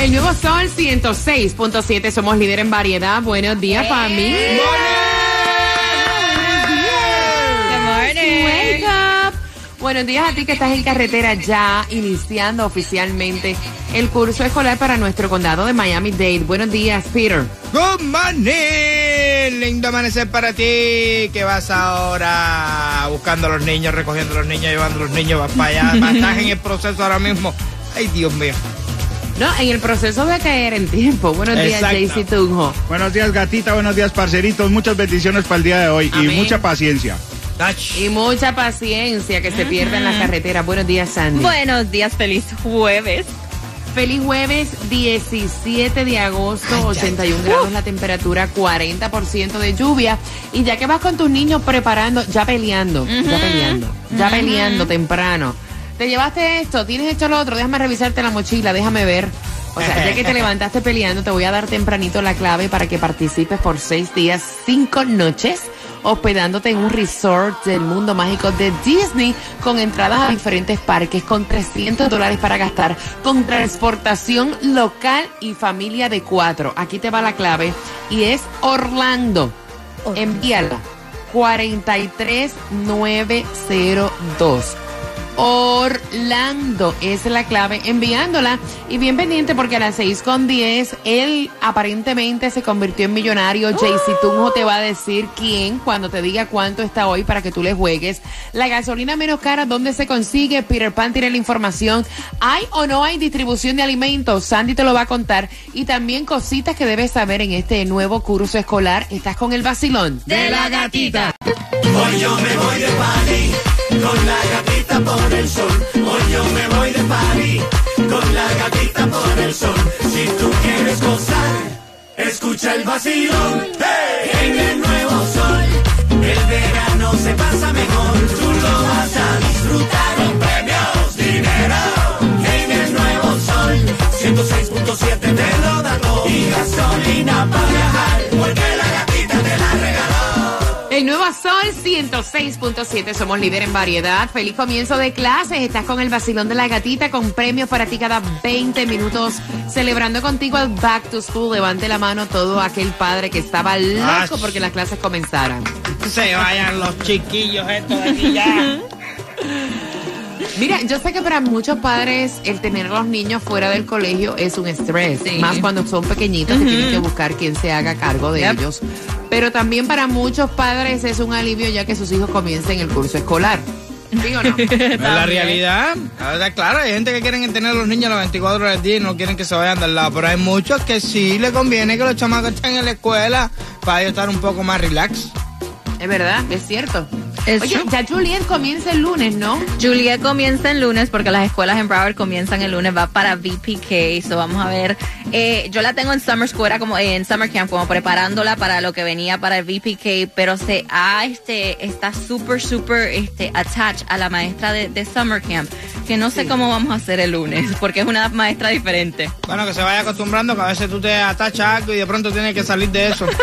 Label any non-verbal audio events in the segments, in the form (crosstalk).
El nuevo Sol 106.7, somos líder en variedad. Buenos días, mí. Wake up. Buenos días a ti que estás en carretera ya iniciando oficialmente el curso escolar para nuestro condado de Miami-Dade. Buenos días, Peter. Good morning, lindo amanecer para ti. que vas ahora? Buscando a los niños, recogiendo a los niños, llevando a los niños vas para allá. (laughs) Estás en el proceso ahora mismo. Ay, Dios mío. No, en el proceso de caer en tiempo. Buenos días. Jaycee Tunjo. Buenos días, gatita. Buenos días, parceritos. Muchas bendiciones para el día de hoy Amén. y mucha paciencia. Y mucha paciencia que se pierde en la carretera. Buenos días, Sandy. Buenos días, feliz jueves. Feliz jueves 17 de agosto, 81 grados la temperatura, 40% de lluvia. Y ya que vas con tus niños preparando, ya peleando, ya peleando, ya peleando temprano. Te llevaste esto, tienes esto lo otro, déjame revisarte la mochila, déjame ver. O sea, ya que te (laughs) levantaste peleando, te voy a dar tempranito la clave para que participes por seis días, cinco noches, hospedándote en un resort del mundo mágico de Disney con entradas a diferentes parques, con 300 dólares para gastar, con transportación local y familia de cuatro. Aquí te va la clave y es Orlando. Envíala. 43902. Orlando es la clave enviándola y bien pendiente porque a las 6 con 10 él aparentemente se convirtió en millonario. Jaycee Tunjo te va a decir quién cuando te diga cuánto está hoy para que tú le juegues. La gasolina menos cara, ¿dónde se consigue? Peter Pan tiene la información. ¿Hay o no hay distribución de alimentos? Sandy te lo va a contar. Y también cositas que debes saber en este nuevo curso escolar. Estás con el vacilón. De la gatita. Hoy yo me voy de party con la gatita por el sol. Hoy yo me voy de party con la gatita por el sol. Si tú quieres gozar, escucha el vacilón. ¡Hey! En el nuevo sol, el verano se pasa mejor. Tú lo vas a disfrutar con premios, dinero. En el nuevo sol, 106.7 te lo da todo. Y gasolina para El nuevo Sol 106.7, somos líder en variedad. Feliz comienzo de clases. Estás con el vacilón de la gatita con premios para ti cada 20 minutos. Celebrando contigo el Back to School. Levante la mano todo aquel padre que estaba loco porque las clases comenzaran. Se vayan los chiquillos estos de aquí ya. (laughs) Mira, yo sé que para muchos padres el tener a los niños fuera del colegio es un estrés, Sí. más cuando son pequeñitos que tienen que buscar quien se haga cargo de Yep. ellos. Pero también para muchos padres es un alivio ya que sus hijos comiencen el curso escolar. ¿Sí o no? (laughs) Es la realidad. La verdad, claro, hay gente que quieren tener a los niños las 24 horas del día y no quieren que se vayan del lado. Pero hay muchos que sí le conviene que los chamacos estén en la escuela para ellos estar un poco más relax. Es verdad, es cierto. Es Oye, ya Juliet comienza el lunes, ¿no? Juliet comienza el lunes porque las escuelas en Broward comienzan el lunes, va para VPK, so vamos a ver. Eh, yo la tengo en Summer School, era como en Summer Camp, como preparándola para lo que venía para el VPK, pero se ha, este, está súper, súper, este, attached a la maestra de, de Summer Camp, que no sé cómo vamos a hacer el lunes, (laughs) porque es una maestra diferente. Bueno, que se vaya acostumbrando que a veces tú te atachas algo y de pronto tienes que salir de eso. (laughs)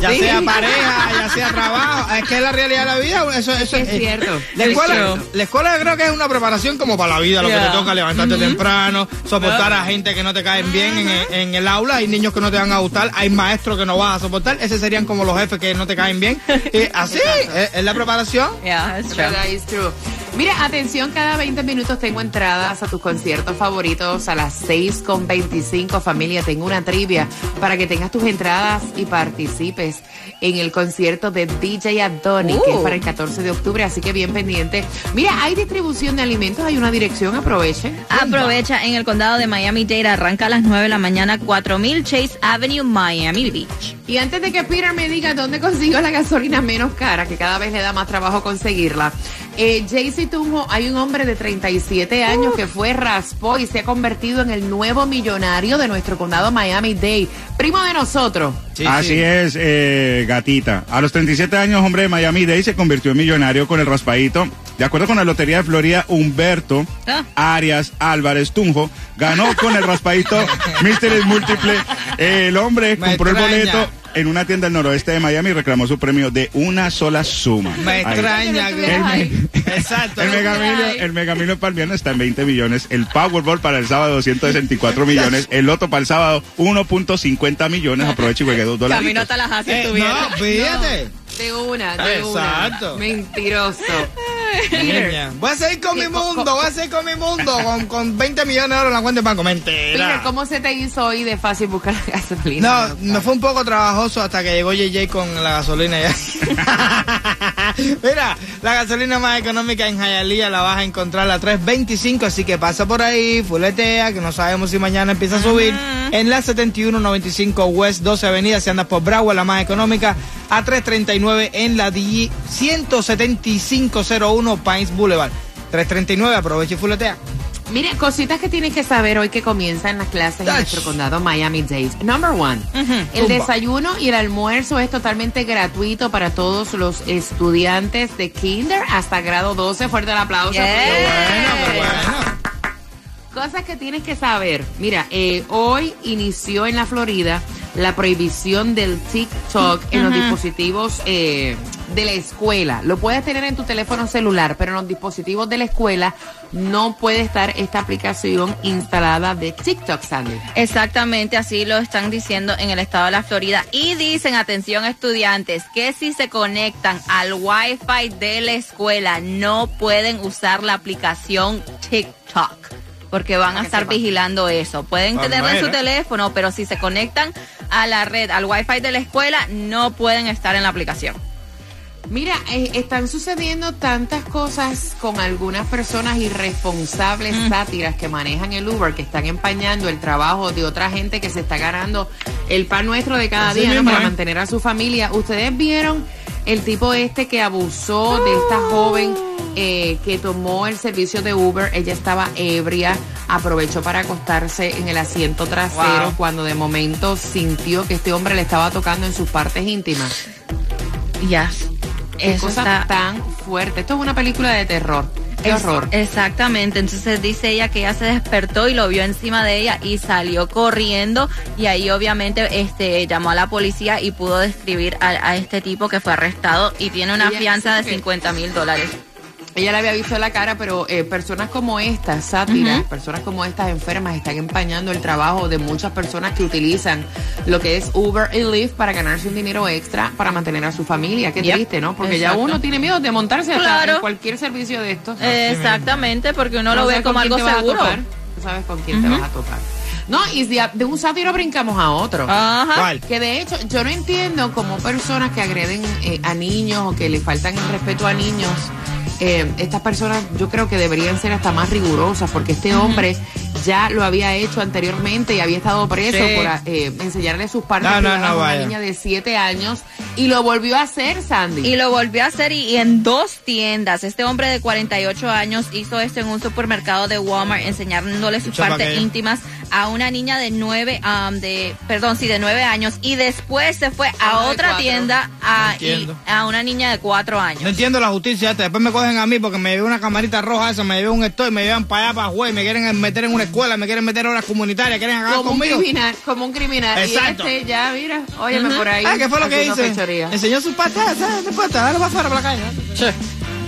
Ya sea pareja, ya sea trabajo. Es que es la realidad de la vida. Eso, eso Es cierto. La Es escuela, la escuela creo que es una preparación como para la vida, lo que te toca levantarte temprano, soportar a gente que no te caen bien en, el- en el aula, hay niños que no te van a gustar, hay maestros que no vas a soportar, esos serían como los jefes que no te caen bien. Y así, (laughs) es, es la preparación. Yeah, it's Es true. Mira, atención, cada 20 minutos tengo entradas a tus conciertos favoritos a las 6 con 25. Familia, tengo una trivia para que tengas tus entradas y participes en el concierto de DJ Adoni, que es Uh. para el 14 de octubre, así que bien pendiente. Mira, hay distribución de alimentos, hay una dirección, aprovechen. Aprovecha en el condado de Miami-Dade, arranca a las 9 de la mañana, 4000 Chase Avenue, Miami Beach. Y antes de que Peter me diga dónde consigo la gasolina menos cara, que cada vez le da más trabajo conseguirla, Eh, Jaycee Tunjo, hay un hombre de 37 años que fue raspó y se ha convertido en el nuevo millonario de nuestro condado Miami-Dade. Primo de nosotros. Sí, Así sí. es, eh, gatita. A los 37 años, hombre de Miami-Dade se convirtió en millonario con el raspadito. De acuerdo con la Lotería de Florida, Humberto Ah. Arias Álvarez Tunjo ganó con el raspadito (laughs) Mystery Múltiple. El hombre Me compró extraña. el boleto en una tienda del noroeste de Miami reclamó su premio de una sola suma. Me Ahí. extraña El (laughs) Exacto. El megamilio, el megamilio para el viernes está en 20 millones, el Powerball para el sábado 264 (laughs) millones, el Loto para el sábado 1.50 millones, aproveche y juegue dos dólares. Camino hasta las haces Eh, tuviera. no, fíjate. De una, de Exacto. una. Mentiroso. Niña. (laughs) Voy a seguir con mi mundo, voy a seguir con mi mundo, con, (laughs) con 20 millones de dólares en la cuenta de banco. Mentira. Peter, ¿cómo se te hizo hoy de fácil buscar la gasolina? No, me fue un poco trabajoso hasta que llegó JJ con la gasolina ya. (laughs) (laughs) Mira, la gasolina más económica en Hialeah la vas a encontrar a 3.25, así que pasa por ahí, fuletea, que no sabemos si mañana empieza a subir. En la 7195 West 12 Avenida, si andas por Broward, la más económica, a 3.39 en la D 17501 Pines Boulevard. 3.39, aprovecha y fuletea. Mire, cositas que tienes que saber hoy que comienzan las clases en nuestro condado Miami-Dade. Number one, el desayuno y el almuerzo es totalmente gratuito para todos los estudiantes de kinder hasta grado 12. Fuerte el aplauso. Yeah. Bueno, pero bueno. Cosas que tienes que saber. Mira, eh, hoy inició en la Florida la prohibición del TikTok en los dispositivos eh, de la escuela. Lo puedes tener en tu teléfono celular, pero en los dispositivos de la escuela no puede estar esta aplicación instalada de TikTok, Sandy. Exactamente, así lo están diciendo en el estado de la Florida. Y dicen, atención estudiantes, que si se conectan al Wi-Fi de la escuela, no pueden usar la aplicación TikTok. Porque van a estar vigilando eso. Pueden tenerlo en su teléfono, pero si se conectan a la red, al Wi-Fi de la escuela, no pueden estar en la aplicación. Mira, eh, están sucediendo tantas cosas con algunas personas irresponsables, sátiras que manejan el Uber, que están empañando el trabajo de otra gente que se está ganando el pan nuestro de cada Así día para ¿eh? mantener a su familia. ¿Ustedes vieron el tipo este que abusó de esta joven eh, que tomó el servicio de Uber? Ella estaba ebria, aprovechó para acostarse en el asiento trasero Wow. cuando de momento sintió que este hombre le estaba tocando en sus partes íntimas. Ya. Qué Eso cosa está tan fuerte. Esto es una película de terror. Qué Es- horror. Exactamente, entonces dice ella que ella se despertó y lo vio encima de ella y salió corriendo y ahí obviamente este llamó a la policía y pudo describir a, a este tipo que fue arrestado y tiene una fianza de sí, que- 50 mil dólares. Ella le había visto la cara, pero eh, personas como estas, sátiras, personas como estas enfermas, están empañando el trabajo de muchas personas que utilizan lo que es Uber y Lyft para ganarse un dinero extra para mantener a su familia. Qué Yep. triste, ¿no? Porque ya uno tiene miedo de montarse hasta Claro. en cualquier servicio de estos. Exactamente, porque uno lo ve como algo seguro. No sabes con quién te vas a topar. No, y de, de un sátiro brincamos a otro. Ajá. ¿Cuál? Que de hecho, yo no entiendo cómo personas que agreden eh, a niños o que le faltan el respeto a niños, eh, estas personas yo creo que deberían ser hasta más rigurosas, porque este hombre ya lo había hecho anteriormente y había estado preso Sí. por eh, enseñarle sus partes No, no, privadas no, a una niña de 7 años y lo volvió a hacer, Sandy. Y lo volvió a hacer y, y en dos tiendas. Este hombre de 48 años hizo esto en un supermercado de Walmart, enseñándole sus partes íntimas a una niña de nueve, um, de, perdón, sí, de nueve años. Y después se fue a otra tienda a, y- a una niña de cuatro años. No entiendo la justicia esta. Después me cogen a mí porque me llevé una camarita roja esa, me llevé un estoy, me llevan para allá, para juez, me quieren meter en una escuela, me quieren meter en horas comunitarias, quieren acabar como un conmigo. criminal, como un criminal. Exacto. Y este ya, mira, óyeme por ahí. Ah, ¿qué fue lo que haciendo hice? fechoría. Enseñó sus patas, ¿sabes? Sus patas, dale para afuera, para la calle. Che.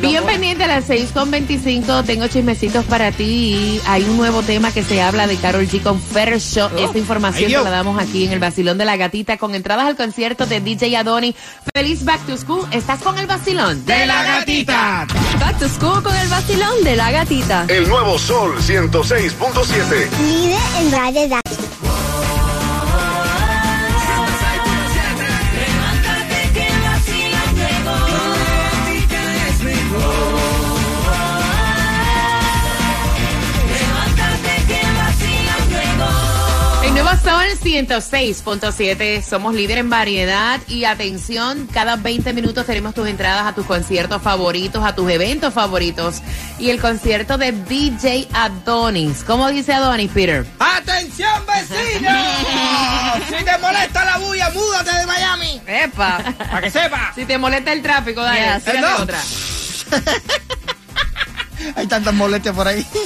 Bien pendiente a las 6 con 25, tengo chismecitos para ti. Hay un nuevo tema que se habla de Carol G con Fair Show. Esta información te la damos aquí en el Vacilón de la Gatita con entradas al concierto de DJ Adoni. Feliz Back to School. ¿Estás con el vacilón? De la gatita. Back to school con el vacilón de la gatita. El nuevo Sol 106.7. Líder en variedad. 106.7, somos líder en variedad y atención, cada 20 minutos tenemos tus entradas a tus conciertos favoritos, a tus eventos favoritos y el concierto de DJ Adonis. ¿Cómo dice Adonis, Peter? ¡Atención, vecino! si te molesta la bulla, múdate de Miami. Epa. Para que sepa. Si te molesta el tráfico, dale, Yes. otra. Hay tantas molestias por ahí. (laughs)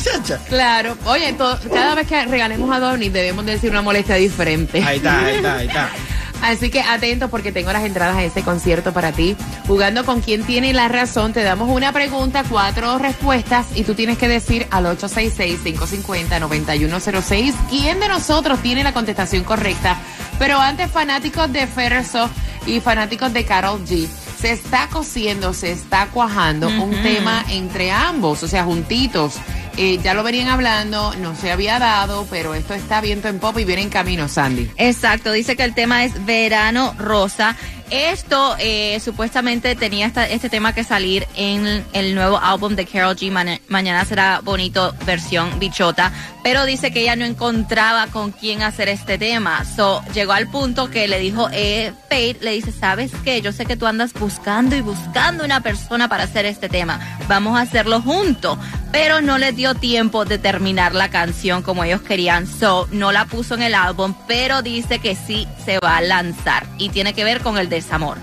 Claro, oye, cada vez que regalemos a Adonis debemos decir una molestia diferente. Ahí está, ahí está, ahí está. (laughs) Así que atentos porque tengo las entradas a este concierto para ti. Jugando con quien tiene la razón, te damos una pregunta, cuatro respuestas y tú tienes que decir al 866-550-9106 quién de nosotros tiene la contestación correcta. Pero antes, fanáticos de Ferso y fanáticos de Carol G. Se está cociendo, se está cuajando un tema entre ambos, o sea, juntitos. Eh, ya lo venían hablando, no se había dado, pero esto está viento en pop y viene en camino, Sandy. Exacto, dice que el tema es Verano Rosa. Esto eh, supuestamente tenía este tema que salir en el nuevo álbum de Carol G. Mañana será bonito versión bichota, pero dice que ella no encontraba con quién hacer este tema. So, llegó al punto que le dijo, eh, Fate, le dice, ¿sabes qué? Yo sé que tú andas buscando y buscando una persona para hacer este tema. Vamos a hacerlo juntos. Pero no le dio tiempo de terminar la canción como ellos querían. So, no la puso en el álbum, pero dice que sí se va a lanzar. Y tiene que ver con el desamor.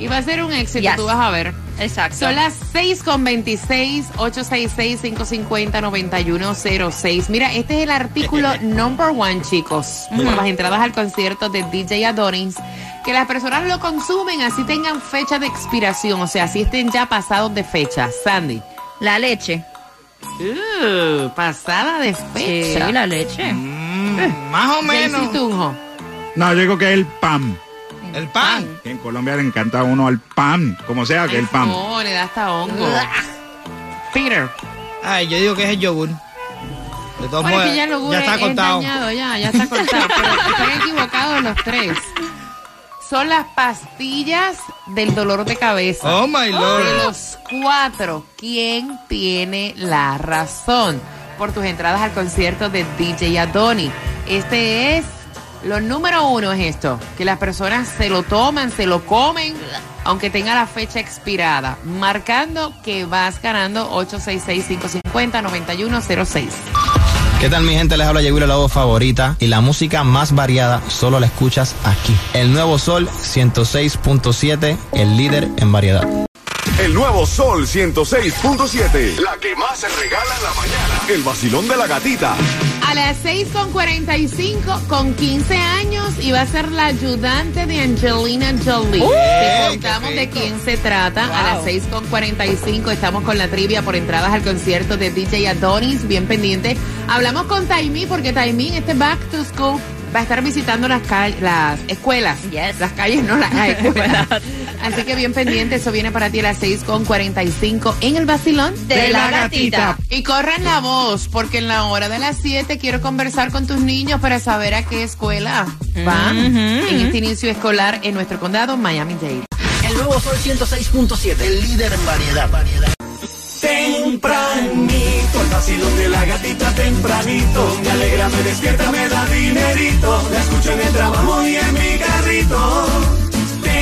Y va a ser un éxito, Yes. tú vas a ver. Exacto. Son las 6 con 26, 866-550-9106. Mira, este es el artículo (laughs) number one, chicos, por las entradas al concierto de DJ Adonis. Que las personas lo consumen así tengan fecha de expiración, o sea, así estén ya pasados de fecha. Sandy. La leche. Uh, pasada de Sí, fecha. la leche. Mm, más o menos. Tunjo. No, yo digo que el PAM. El pan. En Colombia le encanta a uno al PAM, como sea que el PAM. No, le da hasta hongo. Peter. Ay, yo digo que es el yogur. De todos Bueno, modos, que ya el está es- contado. dañado, ya, ya está cortado. pero (laughs) están equivocados los tres. Son las pastillas del dolor de cabeza. Oh, my De lord. los cuatro, ¿quién tiene la razón? Por tus entradas al concierto de DJ Adoni. Este es, lo número uno es esto, que las personas se lo toman, se lo comen, aunque tenga la fecha expirada, marcando que vas ganando 866-550-9106. ¿Qué tal mi gente? Les habla Yeguila, la voz favorita y la música más variada solo la escuchas aquí. El Nuevo Sol 106.7, el líder en variedad. El nuevo Sol 106.7. La que más se regala en la mañana. El vacilón de la gatita. A las 6 con 45, con 15 años, y va a ser la ayudante de Angelina Jolie. Te contamos de quién se trata. A las 6 con 45 estamos con la trivia por entradas al concierto de DJ Adonis. Bien pendiente. Hablamos con Taimi porque Taimi en este Back to School va a estar visitando las calles, las escuelas. Yes. Las calles, no las (laughs) escuelas. (laughs) Así que bien pendiente, eso viene para ti a las 6 con 45 en el vacilón De la gatita. y corran la voz, porque en la hora de las 7 quiero conversar con tus niños para saber a qué escuela van en este inicio escolar en nuestro condado, Miami-Dade. El nuevo Sol 106.7. El líder en variedad. Tempranito, el vacilón de la gatita tempranito. Me alegra, me despierta, me da dinerito. La escucho en el trabajo y en mi carrito.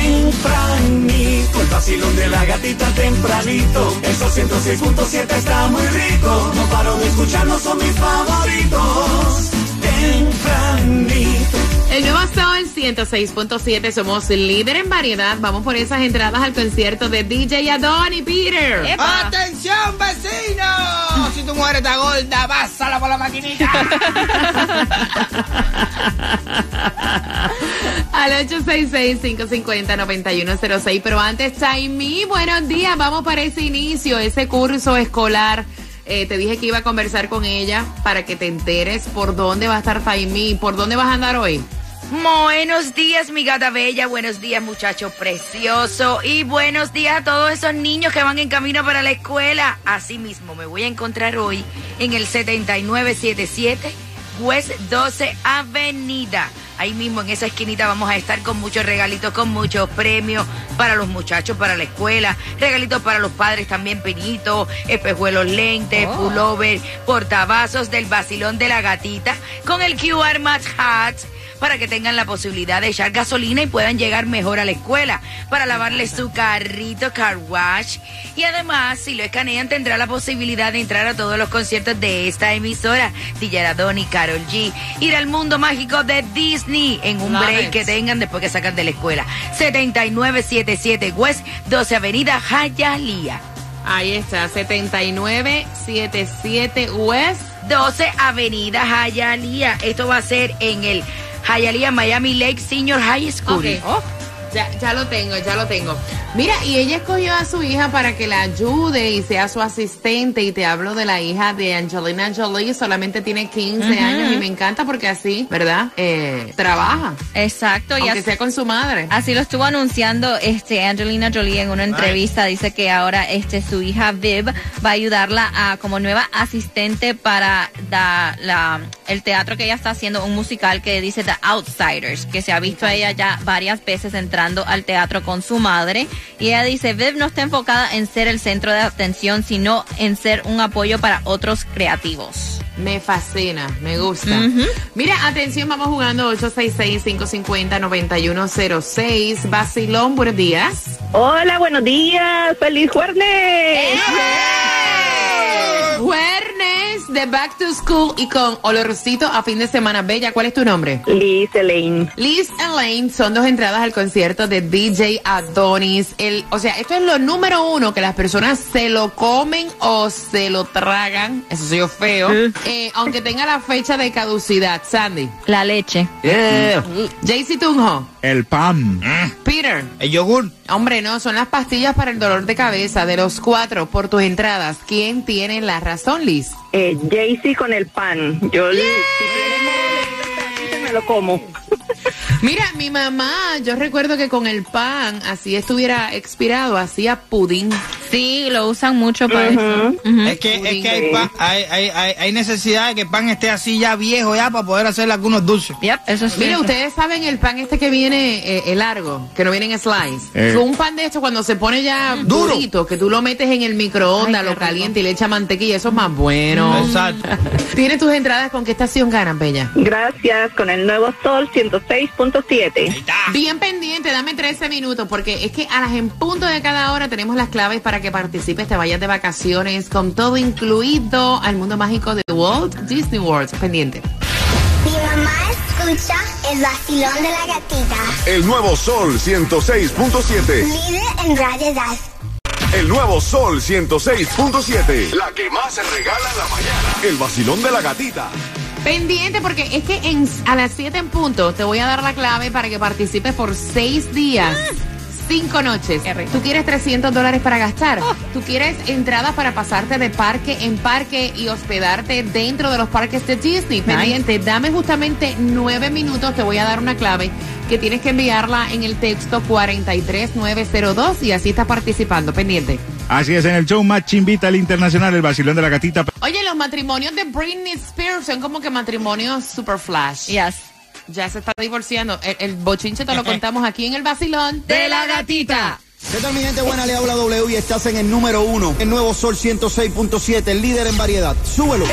Tempranito, el vacilón de la gatita tempranito. Esos 106.7 está muy rico. No paro de escucharlos, son mis favoritos. Tempranito. El nuevo Sol 106.7, somos líder en variedad. Vamos por esas entradas al concierto de DJ Adoni Peter. Epa. ¡Atención, vecino! Si tu mujer está gorda, pásala por la maquinita. (laughs) Al 866-550-9106. Pero antes, Taimi, buenos días. Vamos para ese inicio, ese curso escolar. Eh, te dije que iba a conversar con ella para que te enteres por dónde va a estar Taimi. ¿Por dónde vas a andar hoy? Buenos días, mi gata bella. Buenos días, muchacho precioso. Y buenos días a todos esos niños que van en camino para la escuela. Asimismo, me voy a encontrar hoy en el 7977 West 12 Avenida. Ahí mismo en esa esquinita vamos a estar con muchos regalitos, con muchos premios para los muchachos, para la escuela, regalitos para los padres también, pinitos, espejuelos lentes, pullover, portavasos del vacilón de la gatita, con el QR Match Hats para que tengan la posibilidad de echar gasolina y puedan llegar mejor a la escuela, para lavarle su carrito car wash. Y además, si lo escanean, tendrá la posibilidad de entrar a todos los conciertos de esta emisora, DJ Donny, Carol G, ir al mundo mágico de Disney en un Love break it. que tengan después que sacan de la escuela. 7977 West 12 Avenida Hialeah. Ahí está, 7977 West. 12 Avenida Hialeah. Esto va a ser en el Hialeah Miami Lake Senior High School. Oh. Ya, ya lo tengo, ya lo tengo. Mira, y ella escogió a su hija para que la ayude y sea su asistente. Y te hablo de la hija de Angelina Jolie, solamente tiene 15 años y me encanta porque así, ¿verdad? Eh, trabaja, Exacto, y aunque así, sea con su madre. así lo estuvo anunciando este Angelina Jolie en una entrevista. Dice que ahora este su hija Viv va a ayudarla a como nueva asistente para da- la, el teatro que ella está haciendo, un musical que dice The Outsiders, que se ha visto a ella ya varias veces entrando al teatro con su madre. Y ella dice, Viv no está enfocada en ser el centro de atención, sino en ser un apoyo para otros creativos. Me fascina, me gusta. Mira, atención, vamos jugando 866-550-9106. Basilón, buenos días. Hola, buenos días. Feliz jueves. De Back to School y con olorcito a fin de semana. Bella, ¿cuál es tu nombre? Liz Elaine. Liz Elaine son dos entradas al concierto de DJ Adonis. El, o sea, esto es lo número uno, que las personas se lo comen o se lo tragan. Eso soy yo feo. Eh, aunque tenga la fecha de caducidad. Sandy. La leche. JC Tunjo. El pan. Peter. El yogur. Hombre, no, son las pastillas para el dolor de cabeza de los cuatro por tus entradas. ¿Quién tiene la razón, Liz? Eh, Jaycee con el pan. Yo si quieres, me lo como. (laughs) Mira, mi mamá, yo recuerdo que con el pan, así estuviera expirado, hacía pudín. Sí, lo usan mucho para eso. Ujú. Es que, es que hay, pa- hay, hay, hay, hay necesidad de que el pan esté así ya viejo ya para poder hacerle algunos dulces. Yep, eso sí. Mira, ustedes saben el pan este que viene eh, el largo, que no viene en slice. Eh. Fue un pan de esto cuando se pone ya Duro. durito, que tú lo metes en el microondas, lo caliente y le echas mantequilla, eso es más bueno. Exacto. (laughs) Tienes tus entradas con qué estación ganan, Bella. Gracias con el nuevo Sol 106.7. Bien pendiente, dame 13 minutos, porque es que a las en punto de cada hora tenemos las claves para que participes, te vayas de vacaciones con todo incluido al mundo mágico de Walt Disney World. Pendiente. Mi mamá escucha el vacilón de la gatita. El nuevo Sol 106.7. Líder en variedad. El nuevo Sol 106.7. La que más se regala en la mañana. El vacilón de la gatita. Pendiente porque es que en, a las 7 en punto te voy a dar la clave para que participes por 6 días. Cinco noches. Tú quieres 300 dólares para gastar. Tú quieres entradas para pasarte de parque en parque y hospedarte dentro de los parques de Disney. Pendiente, dame justamente 9 minutos. Te voy a dar una clave que tienes que enviarla en el texto 43902 y así estás participando. Pendiente. Así es, en el show Match invita al internacional, el vacilón de la gatita. Oye, los matrimonios de Britney Spears son como que matrimonios super flash. Yes. Ya se está divorciando. El, el bochinche te lo contamos aquí en el vacilón De la gatita. ¿Qué tal mi gente buena? Le habla W y estás en el número uno. El nuevo Sol 106.7, el líder en variedad. Súbelo.